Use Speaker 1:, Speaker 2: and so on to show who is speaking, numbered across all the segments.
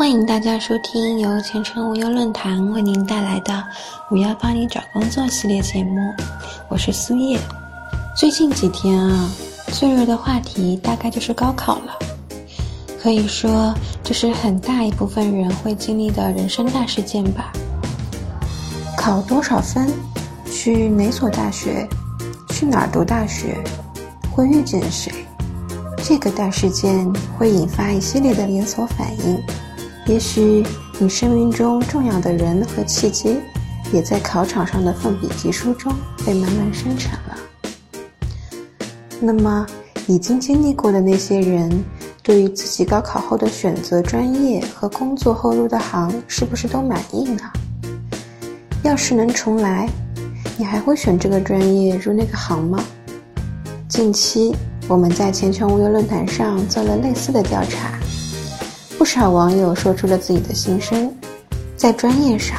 Speaker 1: 欢迎大家收听由前程无忧论坛为您带来的“五幺帮你找工作”系列节目，我是苏叶。最近几天啊，最热的话题大概就是高考了，可以说这是很大一部分人会经历的人生大事件吧。考多少分？去哪所大学？去哪儿读大学？会遇见谁？这个大事件会引发一系列的连锁反应。也许你生命中重要的人和契机，也在考场上的奋笔疾书中被慢慢生成了。那么，已经经历过的那些人，对于自己高考后的选择专业和工作后入的行，是不是都满意呢？要是能重来，你还会选这个专业入那个行吗？近期我们在钱权无忧论坛上做了类似的调查。不少网友说出了自己的心声，在专业上，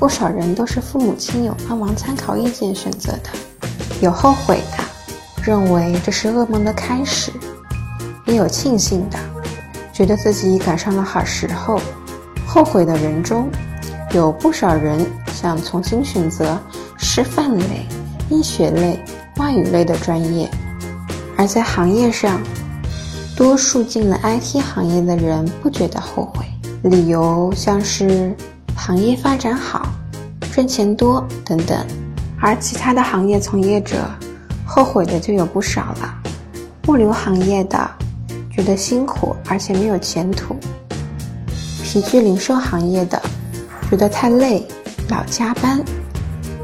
Speaker 1: 不少人都是父母亲友帮忙参考意见选择的，有后悔的，认为这是噩梦的开始，也有庆幸的，觉得自己赶上了好时候。后悔的人中，有不少人想重新选择师范类、医学类、外语类的专业，而在行业上。多数进了 IT 行业的人不觉得后悔，理由像是行业发展好、赚钱多等等，而其他的行业从业者后悔的就有不少了。物流行业的觉得辛苦而且没有前途，皮具零售行业的觉得太累，老加班，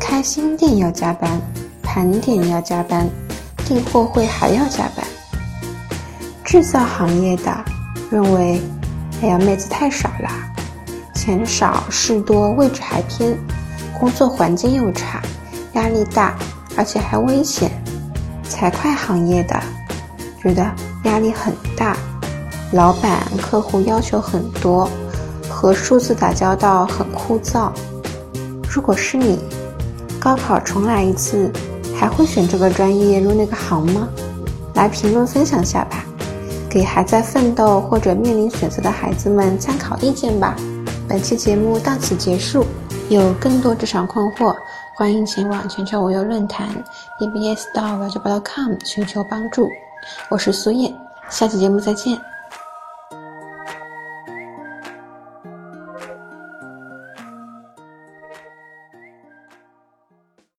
Speaker 1: 开新店要加班，盘点要加班，订货会还要加班。制造行业的认为，哎呀，妹子太少了，钱少事多，位置还偏，工作环境又差，压力大，而且还危险。财会行业的觉得压力很大，老板客户要求很多，和数字打交道很枯燥。如果是你，高考重来一次，还会选这个专业入那个行吗？来评论分享下吧。给还在奋斗或者面临选择的孩子们参考意见吧。本期节目到此结束，有更多职场困惑，欢迎前往全球无忧论坛 bbs 到 c o m 寻求帮助。我是苏燕，下期节目再见。